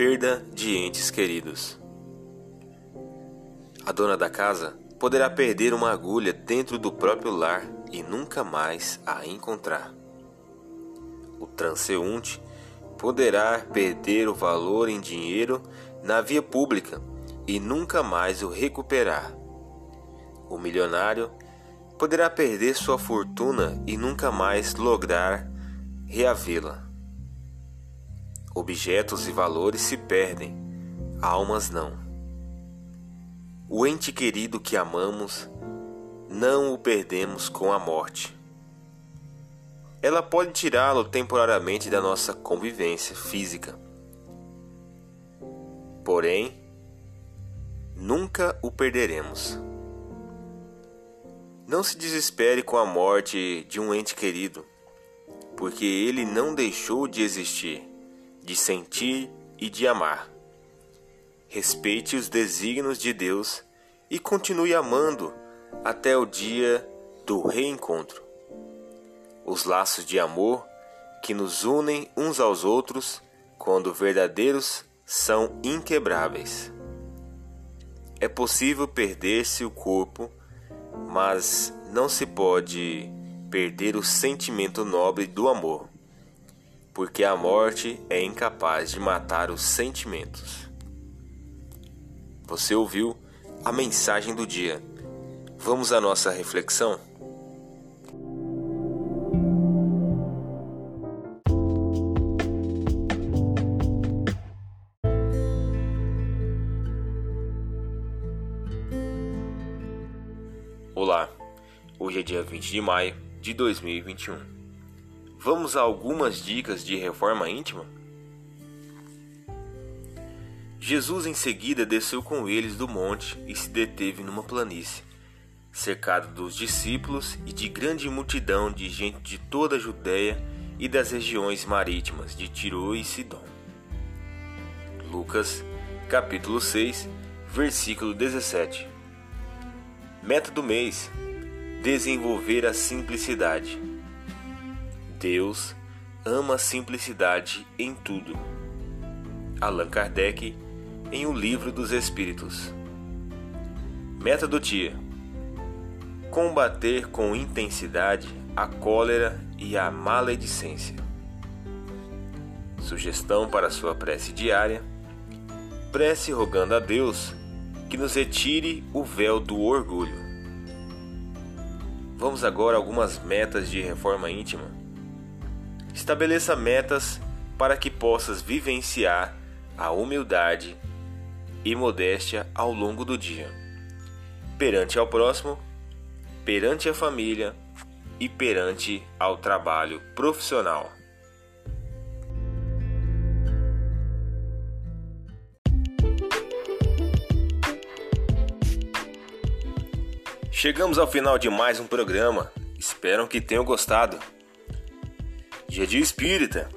Perda de entes queridos. A dona da casa poderá perder uma agulha dentro do próprio lar e nunca mais a encontrar. O transeunte poderá perder o valor em dinheiro na via pública e nunca mais o recuperar. O milionário poderá perder sua fortuna e nunca mais lograr reavê-la. Objetos e valores se perdem, almas não. O ente querido que amamos, não o perdemos com a morte. Ela pode tirá-lo temporariamente da nossa convivência física. Porém, nunca o perderemos. Não se desespere com a morte de um ente querido, porque ele não deixou de existir, de sentir e de amar. Respeite os desígnios de Deus e continue amando até o dia do reencontro. Os laços de amor que nos unem uns aos outros, quando verdadeiros, são inquebráveis. É possível perder-se o corpo mas não se pode perder o sentimento nobre do amor, porque a morte é incapaz de matar os sentimentos. Você ouviu a mensagem do dia. Vamos à nossa reflexão? Olá, hoje é dia 20 de maio de 2021. Vamos a algumas dicas de reforma íntima? Jesus em seguida desceu com eles do monte e se deteve numa planície, cercado dos discípulos e de grande multidão de gente de toda a Judéia e das regiões marítimas de Tiro e Sidom. Lucas, capítulo 6, versículo 17. Meta do mês: desenvolver a simplicidade. Deus ama a simplicidade em tudo. Allan Kardec, em O Livro dos Espíritos. Meta do dia: combater com intensidade a cólera e a maledicência. Sugestão para sua prece diária: prece rogando a Deus que nos retire o véu do orgulho. Vamos agora a algumas metas de reforma íntima. Estabeleça metas para que possas vivenciar a humildade e modéstia ao longo do dia, perante ao próximo, perante a família e perante ao trabalho profissional. Chegamos ao final de mais um programa. Espero que tenham gostado. Dia Dia Espírita,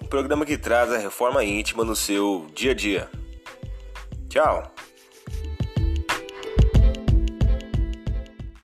um programa que traz a reforma íntima no seu dia a dia. Tchau!